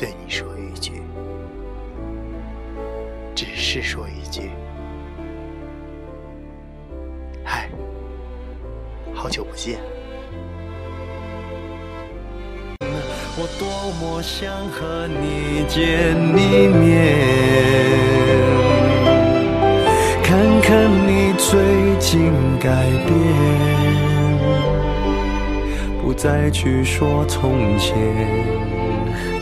对你说一句，只是说一句，嗨，好久不见。我多么想和你见一面，看看你最近改变。不再去说从前，